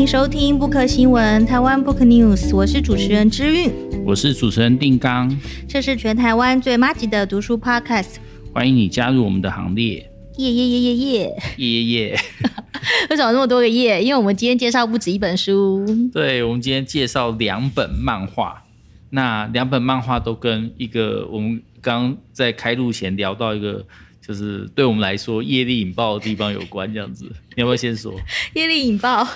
迎收听 Book 新闻台湾 Book News，我是主持人之韵，我是主持人定刚，这是全台湾最麻吉的读书 Podcast，欢迎你加入我们的行列，耶耶耶耶耶耶耶耶！为什么那么多个耶？因为我们今天介绍不止一本书，对，我们今天介绍两本漫画，那两本漫画都跟一个我们刚在开录前聊到一个。就是对我们来说，业力引爆的地方有关这样子，你要不要先说？业力引爆，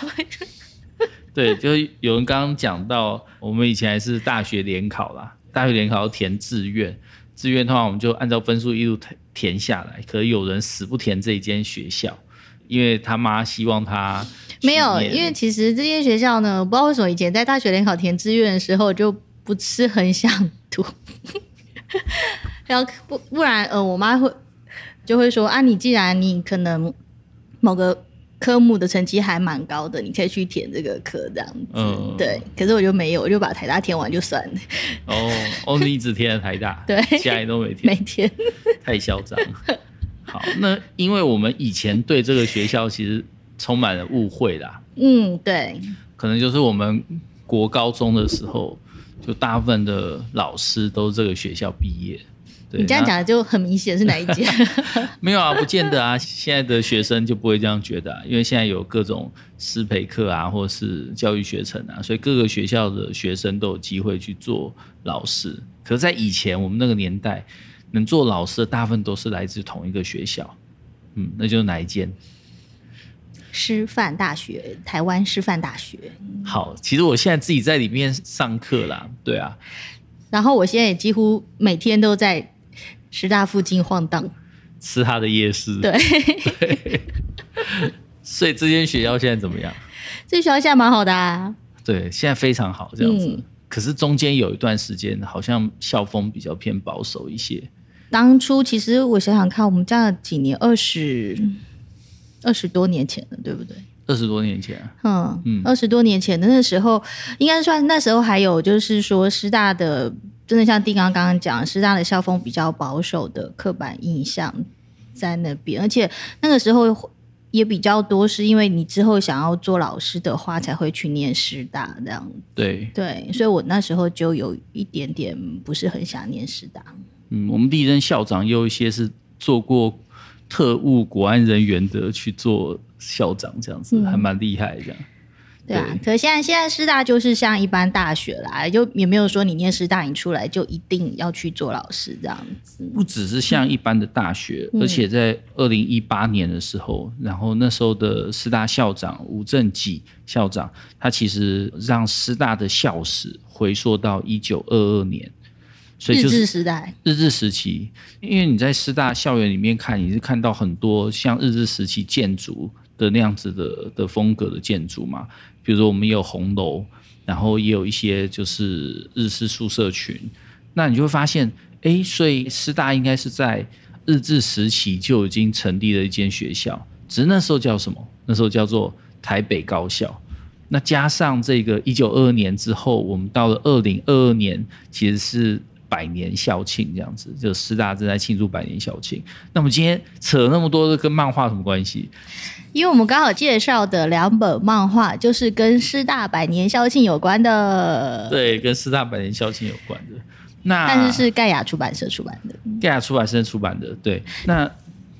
对，就是有人刚刚讲到，我们以前还是大学联考啦，大学联考要填志愿，志愿的话我们就按照分数一路填填下来，可是有人死不填这一间学校，因为他妈希望他没有，因为其实这间学校呢，我不知道为什么以前在大学联考填志愿的时候就不是很想读，然后不不然呃，我妈会。就会说啊，你既然你可能某个科目的成绩还蛮高的，你可以去填这个科这样子。嗯，对。可是我就没有，我就把台大填完就算了。哦，哦，你只填了台大，对，其他都没填，没填，太嚣张。好，那因为我们以前对这个学校其实充满了误会啦。嗯，对。可能就是我们国高中的时候，就大部分的老师都是这个学校毕业。你这样讲的就很明显是哪一间？没有啊，不见得啊。现在的学生就不会这样觉得啊，因为现在有各种师培课啊，或是教育学程啊，所以各个学校的学生都有机会去做老师。可是，在以前我们那个年代，能做老师的大部分都是来自同一个学校，嗯，那就是哪一间？师范大学，台湾师范大学。好，其实我现在自己在里面上课啦，对啊。然后我现在也几乎每天都在。师大附近晃荡，吃他的夜市。对，对，所以这间学校现在怎么样？这学校现在蛮好的啊。对，现在非常好，这样子。嗯、可是中间有一段时间，好像校风比较偏保守一些。当初其实我想想看，我们这样几年，二十二十多年前了，对不对？二十多年前，嗯嗯，二十多年前的那时候，应该算那时候还有就是说师大的。真的像丁刚刚刚讲，师大的校风比较保守的刻板印象在那边，而且那个时候也比较多，是因为你之后想要做老师的话，才会去念师大这样。对对，所以我那时候就有一点点不是很想念师大。嗯，我们第一任校长有一些是做过特务国安人员的去做校长，这样子、嗯、还蛮厉害这样。对啊，可是现在现在师大就是像一般大学啦，就也没有说你念师大，你出来就一定要去做老师这样子。不只是像一般的大学，嗯、而且在二零一八年的时候，然后那时候的师大校长吴正己校长，他其实让师大的校史回溯到一九二二年，所以就是日治时代，日治时期。因为你在师大校园里面看，你是看到很多像日治时期建筑的那样子的的风格的建筑嘛。比如说，我们有红楼，然后也有一些就是日式宿舍群，那你就会发现，哎，所以师大应该是在日治时期就已经成立了一间学校，只是那时候叫什么？那时候叫做台北高校。那加上这个一九二二年之后，我们到了二零二二年，其实是百年校庆这样子，就师大正在庆祝百年校庆。那么今天扯那么多的跟漫画什么关系？因为我们刚好介绍的两本漫画，就是跟师大百年校庆有关的。对，跟师大百年校庆有关的。那但是是盖亚出版社出版的。盖亚出版社出版的，对。那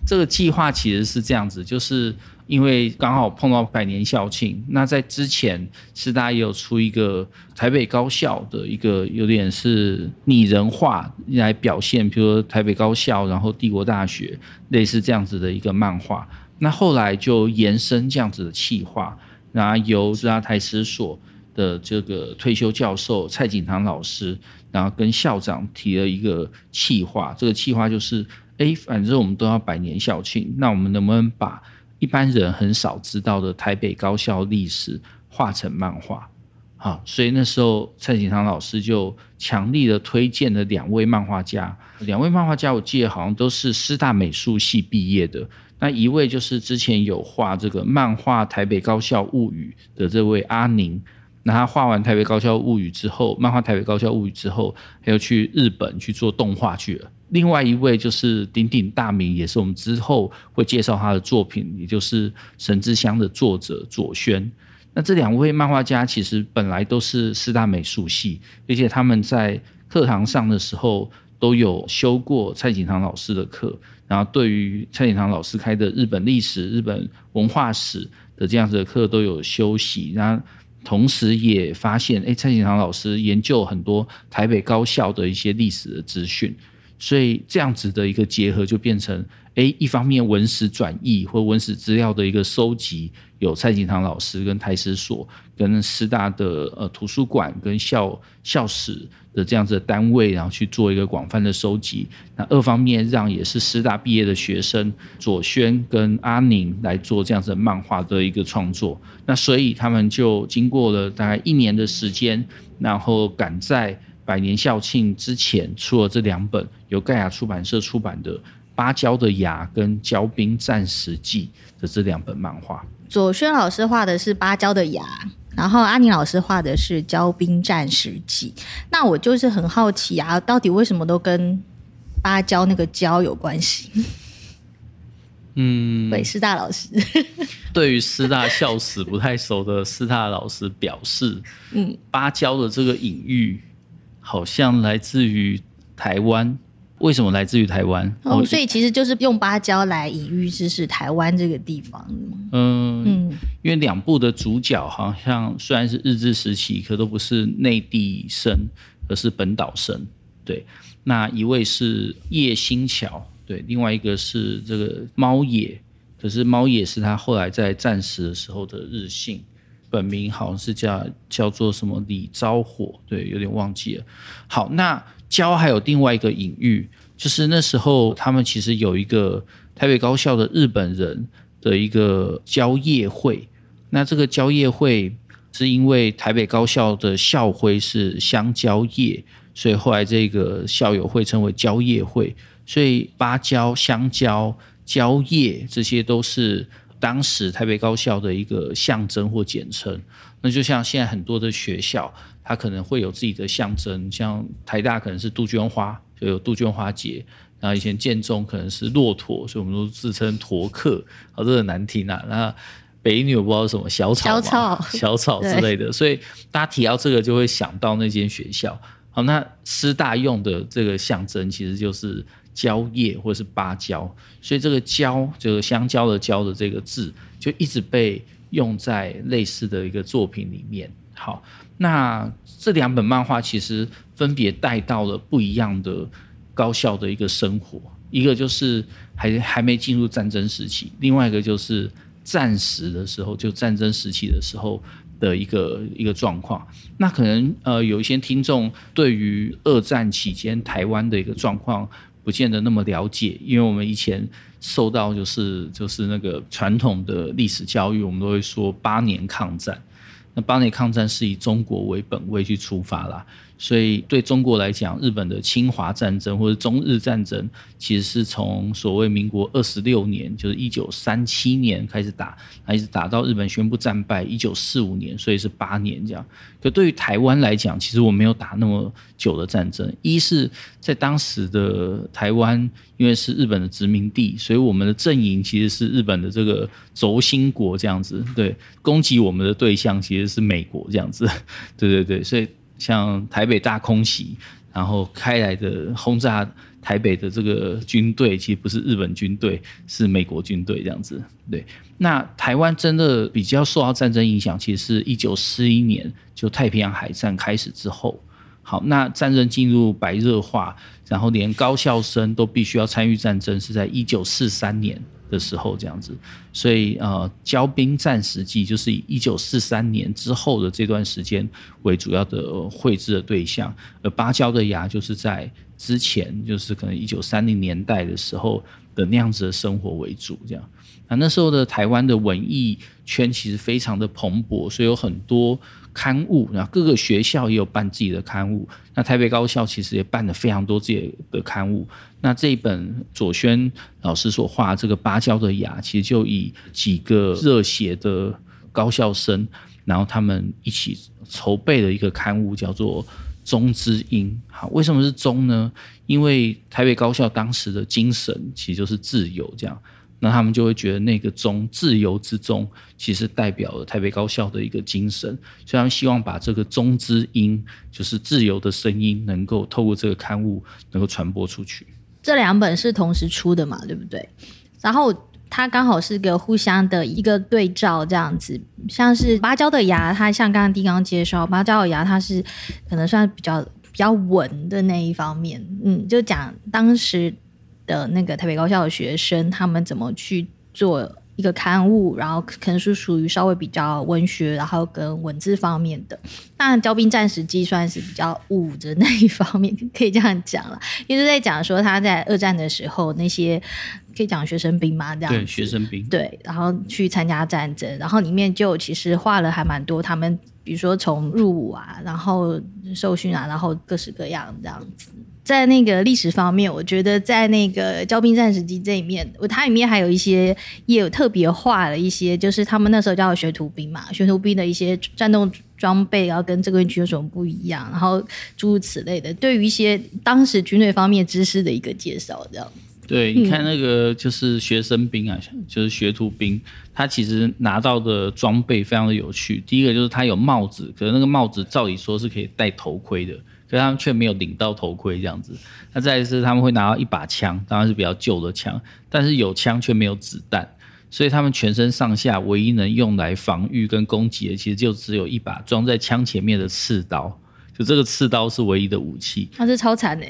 这个计划其实是这样子，就是因为刚好碰到百年校庆。那在之前，师大也有出一个台北高校的一个有点是拟人化来表现，比如说台北高校，然后帝国大学，类似这样子的一个漫画。那后来就延伸这样子的企划，然后由师大台史所的这个退休教授蔡景堂老师，然后跟校长提了一个企划，这个企划就是，哎，反正我们都要百年校庆，那我们能不能把一般人很少知道的台北高校历史画成漫画？好，所以那时候蔡锦堂老师就强力的推荐了两位漫画家，两位漫画家我记得好像都是师大美术系毕业的。那一位就是之前有画这个漫画《台北高校物语》的这位阿宁，那他画完《台北高校物语》之后，漫画《台北高校物语》之后，还要去日本去做动画去了。另外一位就是鼎鼎大名，也是我们之后会介绍他的作品，也就是《神之乡》的作者左宣。那这两位漫画家其实本来都是师大美术系，而且他们在课堂上的时候都有修过蔡锦堂老师的课，然后对于蔡锦堂老师开的日本历史、日本文化史的这样子的课都有修习，然后同时也发现，哎，蔡锦堂老师研究很多台北高校的一些历史的资讯，所以这样子的一个结合就变成。哎，一方面文史转译或文史资料的一个收集，有蔡锦堂老师跟台史所跟师大的呃图书馆跟校校史的这样子的单位，然后去做一个广泛的收集。那二方面让也是师大毕业的学生左宣跟阿宁来做这样子的漫画的一个创作。那所以他们就经过了大概一年的时间，然后赶在百年校庆之前出了这两本由盖亚出版社出版的。芭蕉的芽跟骄兵战时记的这两本漫画，左轩老师画的是芭蕉的芽，然后阿宁老师画的是骄兵战时记。那我就是很好奇啊，到底为什么都跟芭蕉那个蕉有关系？嗯，对，师大老师对于师大校史不太熟的师大老师表示，嗯，芭蕉的这个隐喻好像来自于台湾。为什么来自于台湾？哦，所以其实就是用芭蕉来隐喻，就是台湾这个地方。嗯嗯，因为两部的主角好像虽然是日治时期，可都不是内地生，而是本岛生。对，那一位是叶新桥，对，另外一个是这个猫野，可是猫野是他后来在战时的时候的日姓，本名好像是叫叫做什么李昭火，对，有点忘记了。好，那。蕉还有另外一个隐喻，就是那时候他们其实有一个台北高校的日本人的一个蕉叶会。那这个蕉叶会是因为台北高校的校徽是香蕉叶，所以后来这个校友会称为蕉叶会。所以芭蕉、香蕉、蕉叶这些都是当时台北高校的一个象征或简称。那就像现在很多的学校。它可能会有自己的象征，像台大可能是杜鹃花，就有杜鹃花节。然后以前建中可能是骆驼，所以我们都自称驼客，好，这很难听啊。那北女我不知道什么小草，小草，小草之类的。所以大家提到这个，就会想到那间学校。好，那师大用的这个象征其实就是蕉叶或者是芭蕉，所以这个蕉就是香蕉的蕉的这个字，就一直被用在类似的一个作品里面。好。那这两本漫画其实分别带到了不一样的高校的一个生活，一个就是还还没进入战争时期，另外一个就是战时的时候，就战争时期的时候的一个一个状况。那可能呃有一些听众对于二战期间台湾的一个状况不见得那么了解，因为我们以前受到就是就是那个传统的历史教育，我们都会说八年抗战。那八年抗战是以中国为本位去出发啦，所以对中国来讲，日本的侵华战争或者中日战争，其实是从所谓民国二十六年，就是一九三七年开始打，一直打到日本宣布战败一九四五年，所以是八年这样。可对于台湾来讲，其实我没有打那么久的战争。一是在当时的台湾，因为是日本的殖民地，所以我们的阵营其实是日本的这个轴心国这样子。对，攻击我们的对象其实是美国这样子。对对对，所以。像台北大空袭，然后开来的轰炸台北的这个军队，其实不是日本军队，是美国军队这样子。对，那台湾真的比较受到战争影响，其实是一九四一年就太平洋海战开始之后。好，那战争进入白热化，然后连高校生都必须要参与战争，是在一九四三年。的时候这样子，所以呃，骄兵战时记就是以一九四三年之后的这段时间为主要的绘制的对象，而芭蕉的芽就是在之前，就是可能一九三零年代的时候的那样子的生活为主，这样。那那时候的台湾的文艺圈其实非常的蓬勃，所以有很多。刊物，然后各个学校也有办自己的刊物。那台北高校其实也办了非常多自己的刊物。那这一本左宣老师所画这个芭蕉的芽，其实就以几个热血的高校生，然后他们一起筹备了一个刊物，叫做《中之音》。好，为什么是中呢？因为台北高校当时的精神其实就是自由，这样。那他们就会觉得那个中自由之中，其实代表了台北高校的一个精神，所以他们希望把这个中之音，就是自由的声音，能够透过这个刊物能够传播出去。这两本是同时出的嘛，对不对？然后它刚好是个互相的一个对照，这样子，像是芭蕉的芽，它像刚刚丁刚介绍，芭蕉的芽它是可能算比较比较稳的那一方面，嗯，就讲当时。的那个台北高校的学生，他们怎么去做一个刊物，然后可能是属于稍微比较文学，然后跟文字方面的。那《骄兵战时计》算是比较武的那一方面，可以这样讲了。一直在讲说他在二战的时候那些可以讲学生兵吗，这样对学生兵对，然后去参加战争，然后里面就其实画了还蛮多他们，比如说从入伍啊，然后受训啊，然后各式各样这样子。在那个历史方面，我觉得在那个《骄兵战时记》这里面，它里面还有一些也有特别画了一些，就是他们那时候叫学徒兵嘛，学徒兵的一些战斗装备，然后跟正规军有什么不一样，然后诸如此类的，对于一些当时军队方面知识的一个介绍，这样。对，你看那个就是学生兵啊，就是学徒兵，他其实拿到的装备非常的有趣。第一个就是他有帽子，可是那个帽子照理说是可以戴头盔的。他们却没有领到头盔这样子。那再一次他们会拿到一把枪，当然是比较旧的枪，但是有枪却没有子弹，所以他们全身上下唯一能用来防御跟攻击的，其实就只有一把装在枪前面的刺刀。就这个刺刀是唯一的武器。那是超惨的。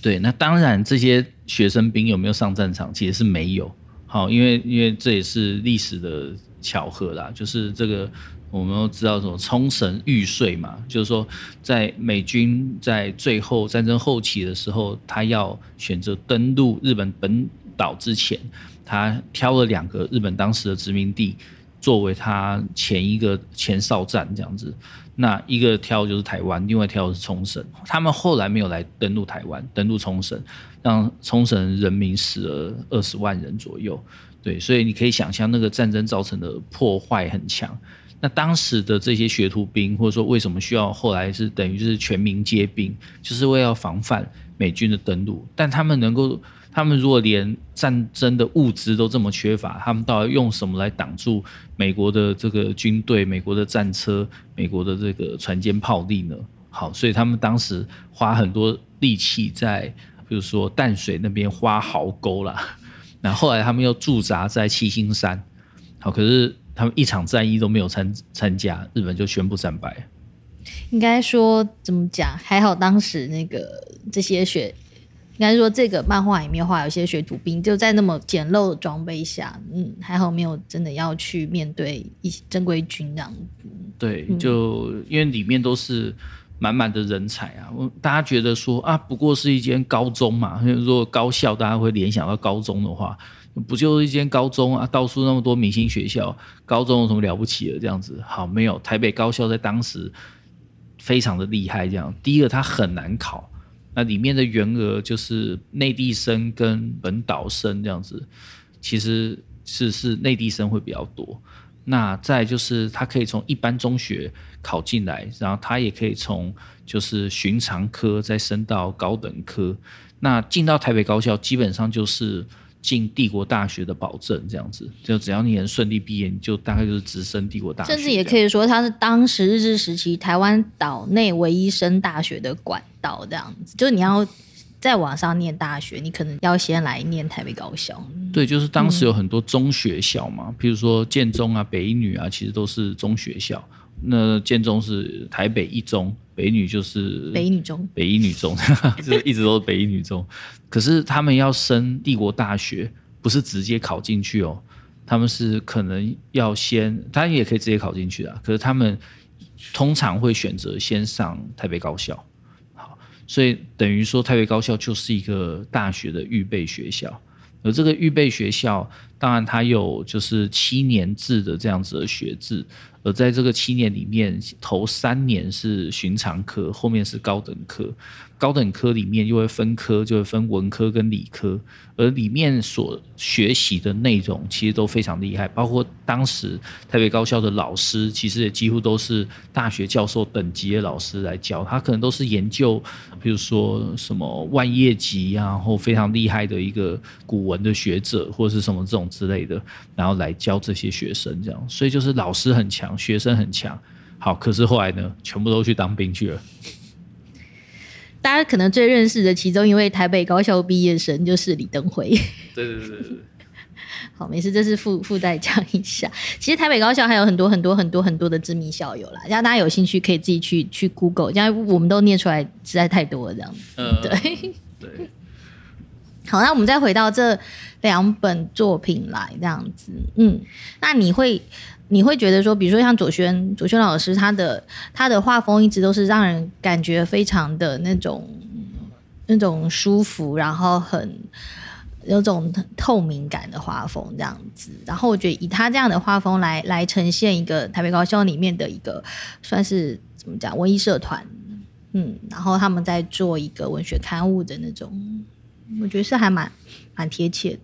对，那当然这些学生兵有没有上战场，其实是没有。好，因为因为这也是历史的巧合啦，就是这个。我们都知道什么冲绳玉碎嘛，就是说，在美军在最后战争后期的时候，他要选择登陆日本本岛之前，他挑了两个日本当时的殖民地作为他前一个前哨站这样子。那一个挑就是台湾，另外挑的是冲绳。他们后来没有来登陆台湾，登陆冲绳，让冲绳人民死了二十万人左右。对，所以你可以想象那个战争造成的破坏很强。那当时的这些学徒兵，或者说为什么需要后来是等于是全民皆兵，就是为了防范美军的登陆。但他们能够，他们如果连战争的物资都这么缺乏，他们到底用什么来挡住美国的这个军队、美国的战车、美国的这个船坚炮利呢？好，所以他们当时花很多力气在，比如说淡水那边挖壕沟啦。那后来他们又驻扎在七星山。好，可是。他们一场战役都没有参参加，日本就宣布战败。应该说怎么讲？还好当时那个这些学，应该说这个漫画里面画有些学徒兵就在那么简陋的装备下，嗯，还好没有真的要去面对一些正规军这样子。对，就因为里面都是满满的人才啊，大家觉得说啊，不过是一间高中嘛，如果高校大家会联想到高中的话。不就是一间高中啊？到处那么多明星学校，高中有什么了不起的？这样子好没有？台北高校在当时非常的厉害。这样，第一个它很难考，那里面的员额就是内地生跟本岛生这样子，其实是是内地生会比较多。那再就是他可以从一般中学考进来，然后他也可以从就是寻常科再升到高等科。那进到台北高校，基本上就是。进帝国大学的保证，这样子，就只要你能顺利毕业，你就大概就是直升帝国大学。甚至也可以说，它是当时日治时期台湾岛内唯一升大学的管道，这样子。就是你要在网上念大学，你可能要先来念台北高校。对，就是当时有很多中学校嘛，譬、嗯、如说建中啊、北一女啊，其实都是中学校。那建中是台北一中。北女就是北一女中，北一女中 就一直都是北一女中。可是他们要升帝国大学，不是直接考进去哦，他们是可能要先，当然也可以直接考进去的。可是他们通常会选择先上台北高校，好，所以等于说台北高校就是一个大学的预备学校。而这个预备学校，当然它有就是七年制的这样子的学制。而在这个七年里面，头三年是寻常科，后面是高等科。高等科里面又会分科，就会分文科跟理科，而里面所学习的内容其实都非常厉害，包括当时台北高校的老师，其实也几乎都是大学教授等级的老师来教，他可能都是研究，比如说什么万叶集啊，或非常厉害的一个古文的学者，或者是什么这种种之类的，然后来教这些学生这样。所以就是老师很强，学生很强。好，可是后来呢，全部都去当兵去了。大家可能最认识的其中一位台北高校毕业生就是李登辉。对对对对。好，没事，这是附附带讲一下。其实台北高校还有很多很多很多很多的知名校友啦，让大家有兴趣可以自己去去 Google，因为我们都念出来实在太多了这样子。嗯，对对。好，那我们再回到这两本作品来这样子。嗯，那你会你会觉得说，比如说像左轩左轩老师，他的他的画风一直都是让人感觉非常的那种那种舒服，然后很。有种透明感的画风这样子，然后我觉得以他这样的画风来来呈现一个台北高校里面的一个算是怎么讲文艺社团，嗯，然后他们在做一个文学刊物的那种，我觉得是还蛮蛮贴切的。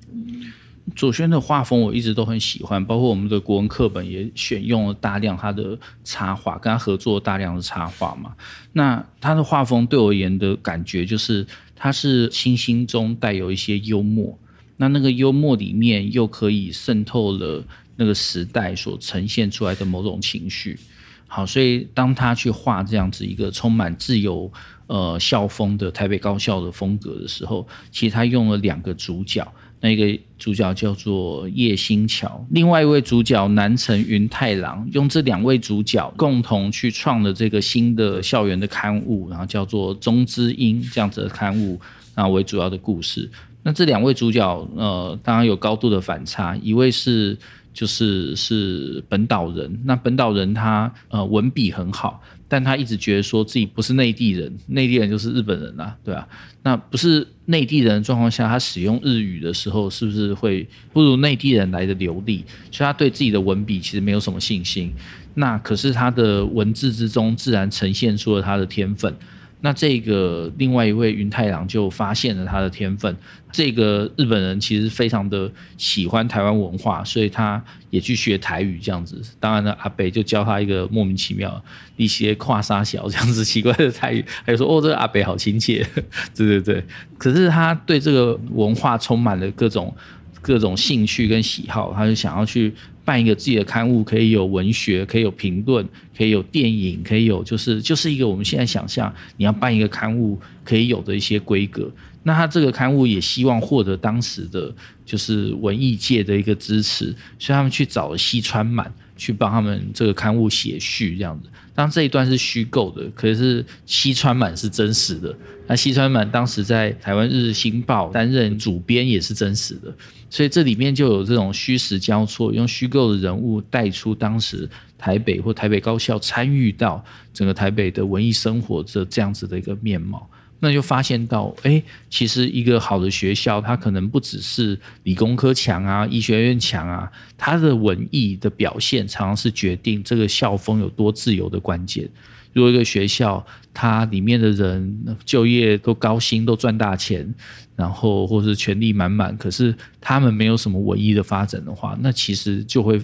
左轩的画风我一直都很喜欢，包括我们的国文课本也选用了大量他的插画，跟他合作大量的插画嘛。那他的画风对我而言的感觉就是。他是清新中带有一些幽默，那那个幽默里面又可以渗透了那个时代所呈现出来的某种情绪。好，所以当他去画这样子一个充满自由呃校风的台北高校的风格的时候，其实他用了两个主角。那一个主角叫做叶新桥，另外一位主角南城云太郎，用这两位主角共同去创了这个新的校园的刊物，然后叫做《中之音》这样子的刊物，然后为主要的故事。那这两位主角，呃，当然有高度的反差，一位是就是是本岛人，那本岛人他呃文笔很好。但他一直觉得说自己不是内地人，内地人就是日本人啊，对啊，那不是内地人的状况下，他使用日语的时候，是不是会不如内地人来的流利？所以他对自己的文笔其实没有什么信心。那可是他的文字之中，自然呈现出了他的天分。那这个另外一位云太郎就发现了他的天分。这个日本人其实非常的喜欢台湾文化，所以他也去学台语这样子。当然了，阿北就教他一个莫名其妙一些跨沙小这样子奇怪的台语，还有说哦，这个阿北好亲切，对对对。可是他对这个文化充满了各种各种兴趣跟喜好，他就想要去。办一个自己的刊物，可以有文学，可以有评论，可以有电影，可以有就是就是一个我们现在想象你要办一个刊物可以有的一些规格。那他这个刊物也希望获得当时的就是文艺界的一个支持，所以他们去找了西川满去帮他们这个刊物写序，这样子。当这一段是虚构的，可是西川满是真实的。那西川满当时在台湾日日新报担任主编也是真实的。所以这里面就有这种虚实交错，用虚构的人物带出当时台北或台北高校参与到整个台北的文艺生活的这样子的一个面貌，那就发现到，哎，其实一个好的学校，它可能不只是理工科强啊，医学院强啊，它的文艺的表现常常是决定这个校风有多自由的关键。如果一个学校，它里面的人就业都高薪，都赚大钱，然后或是权力满满，可是他们没有什么文艺的发展的话，那其实就会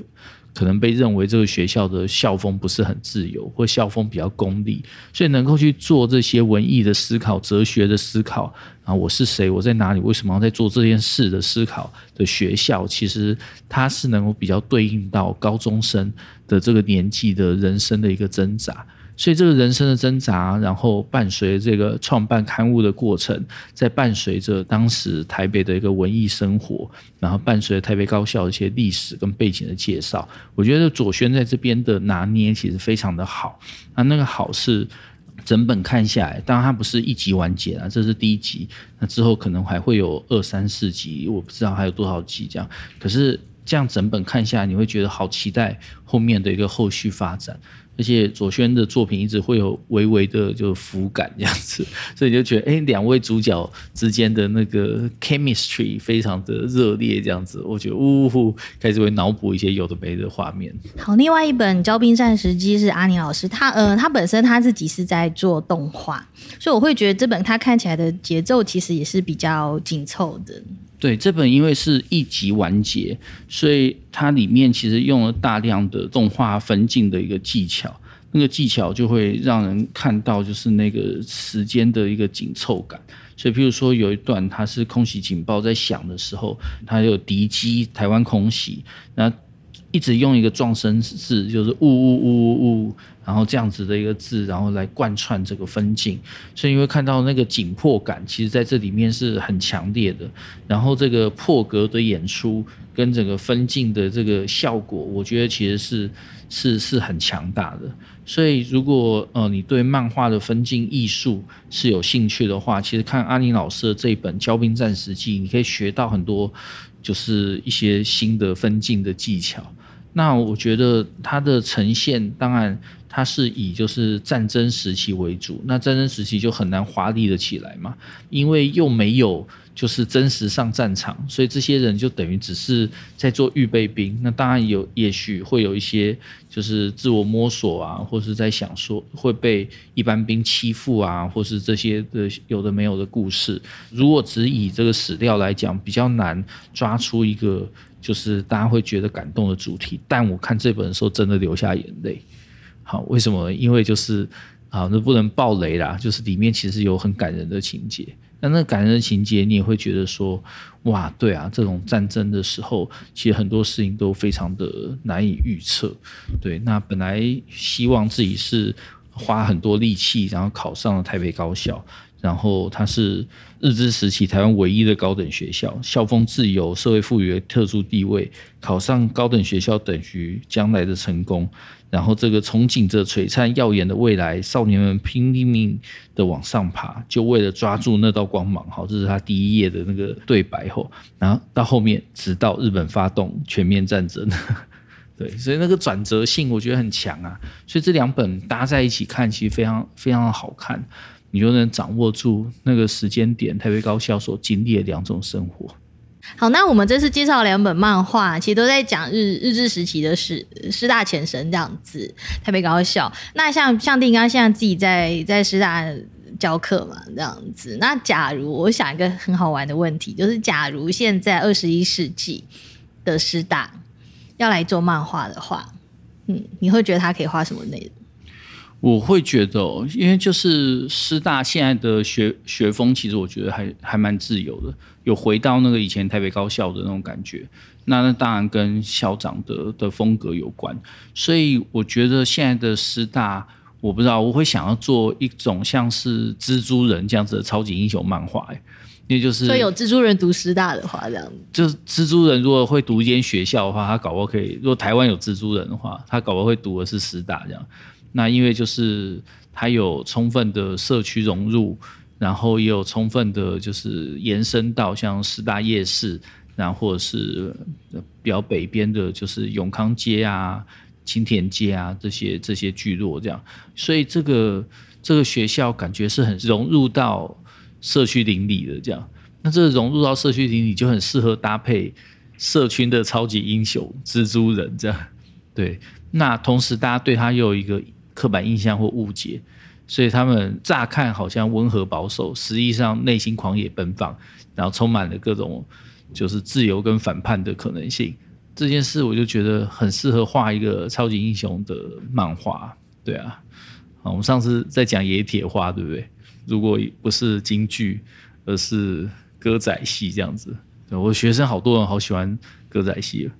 可能被认为这个学校的校风不是很自由，或校风比较功利。所以能够去做这些文艺的思考、哲学的思考啊，我是谁？我在哪里？为什么在做这件事的思考的学校，其实它是能够比较对应到高中生的这个年纪的人生的一个挣扎。所以这个人生的挣扎，然后伴随这个创办刊物的过程，在伴随着当时台北的一个文艺生活，然后伴随台北高校一些历史跟背景的介绍，我觉得左轩在这边的拿捏其实非常的好。那那个好是整本看下来，当然它不是一集完结啊，这是第一集，那之后可能还会有二三四集，我不知道还有多少集这样。可是这样整本看下来，你会觉得好期待后面的一个后续发展。而且左轩的作品一直会有微微的就浮感这样子，所以就觉得哎，两位主角之间的那个 chemistry 非常的热烈这样子，我觉得呜呼，开始会脑补一些有的没的画面。好，另外一本《骄兵战时机》是阿尼老师，他呃，他本身他自己是在做动画，所以我会觉得这本他看起来的节奏其实也是比较紧凑的。对，这本因为是一集完结，所以它里面其实用了大量的动画分镜的一个技巧，那个技巧就会让人看到就是那个时间的一个紧凑感。所以，譬如说有一段它是空袭警报在响的时候，它有敌机台湾空袭，那一直用一个撞声字，就是呜呜呜呜呜，然后这样子的一个字，然后来贯穿这个分镜，所以你会看到那个紧迫感，其实在这里面是很强烈的。然后这个破格的演出跟整个分镜的这个效果，我觉得其实是是是很强大的。所以如果呃你对漫画的分镜艺术是有兴趣的话，其实看阿宁老师的这一本《骄兵战时记》，你可以学到很多，就是一些新的分镜的技巧。那我觉得它的呈现，当然它是以就是战争时期为主，那战争时期就很难华丽的起来嘛，因为又没有就是真实上战场，所以这些人就等于只是在做预备兵。那当然有，也许会有一些就是自我摸索啊，或是在想说会被一般兵欺负啊，或是这些的有的没有的故事。如果只以这个史料来讲，比较难抓出一个。就是大家会觉得感动的主题，但我看这本的时候真的流下眼泪。好，为什么？因为就是啊，那不能爆雷啦。就是里面其实有很感人的情节，那那感人的情节，你也会觉得说，哇，对啊，这种战争的时候，其实很多事情都非常的难以预测。对，那本来希望自己是花很多力气，然后考上了台北高校。然后它是日治时期台湾唯一的高等学校，校风自由，社会赋予特殊地位。考上高等学校等于将来的成功。然后这个憧憬着璀璨耀眼的未来，少年们拼命的往上爬，就为了抓住那道光芒。好，这是他第一页的那个对白后，然后到后面，直到日本发动全面战争。对，所以那个转折性我觉得很强啊。所以这两本搭在一起看，其实非常非常的好看。你就能掌握住那个时间点，台北高校所经历的两种生活。好，那我们这次介绍两本漫画，其实都在讲日日治时期的师师大前身这样子。台北高校，那像像定刚现在自己在在师大教课嘛，这样子。那假如我想一个很好玩的问题，就是假如现在二十一世纪的师大要来做漫画的话，嗯，你会觉得他可以画什么内容？我会觉得，因为就是师大现在的学学风，其实我觉得还还蛮自由的，有回到那个以前台北高校的那种感觉。那那当然跟校长的的风格有关，所以我觉得现在的师大，我不知道我会想要做一种像是蜘蛛人这样子的超级英雄漫画，因为就是所以有蜘蛛人读师大的话，这样子就是蜘蛛人如果会读一间学校的话，他搞不好可以；如果台湾有蜘蛛人的话，他搞不好会读的是师大这样。那因为就是它有充分的社区融入，然后也有充分的，就是延伸到像师大夜市，然后或者是比较北边的，就是永康街啊、青田街啊这些这些聚落这样，所以这个这个学校感觉是很融入到社区邻里的这样。那这融入到社区邻里就很适合搭配社区的超级英雄蜘蛛人这样。对，那同时大家对他又有一个。刻板印象或误解，所以他们乍看好像温和保守，实际上内心狂野奔放，然后充满了各种就是自由跟反叛的可能性。这件事我就觉得很适合画一个超级英雄的漫画，对啊。好，我们上次在讲野铁花，对不对？如果不是京剧，而是歌仔戏这样子，我学生好多人好喜欢歌仔戏，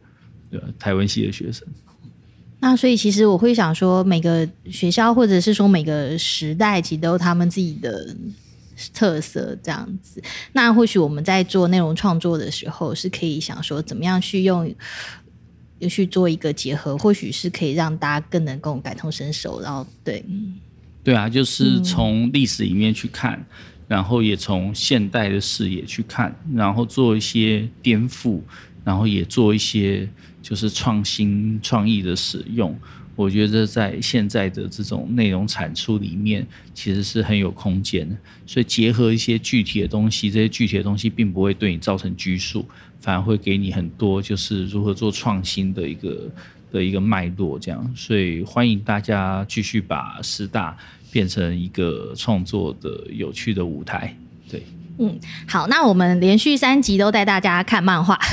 对吧？台湾系的学生。那所以其实我会想说，每个学校或者是说每个时代，其实都有他们自己的特色这样子。那或许我们在做内容创作的时候，是可以想说，怎么样去用，去做一个结合，或许是可以让大家更能够感同身受。然后，对，对啊，就是从历史里面去看，嗯、然后也从现代的视野去看，然后做一些颠覆，然后也做一些。就是创新创意的使用，我觉得在现在的这种内容产出里面，其实是很有空间的。所以结合一些具体的东西，这些具体的东西并不会对你造成拘束，反而会给你很多就是如何做创新的一个的一个脉络。这样，所以欢迎大家继续把师大变成一个创作的有趣的舞台。对。嗯，好，那我们连续三集都带大家看漫画。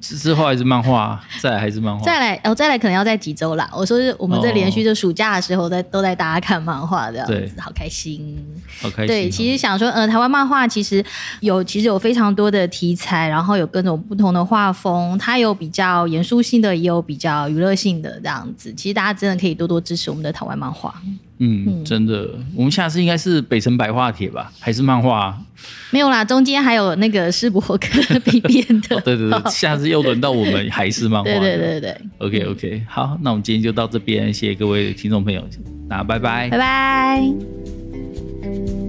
之后还是漫画，再来还是漫画，再来哦，再来可能要在几周啦。我说是我们这连续就暑假的时候在，哦、都带大家看漫画这样子，对好开心，好开心。对，其实想说，呃，台湾漫画其实有其实有非常多的题材，然后有各种不同的画风，它有比较严肃性的，也有比较娱乐性的这样子。其实大家真的可以多多支持我们的台湾漫画。嗯，嗯真的，我们下次应该是北城白话帖吧，还是漫画？没有啦，中间还有那个世博客笔编的。哦，对对对，下次又轮到我们还是漫画。对对对对，OK OK，好，那我们今天就到这边，谢谢各位听众朋友，那拜拜，拜拜。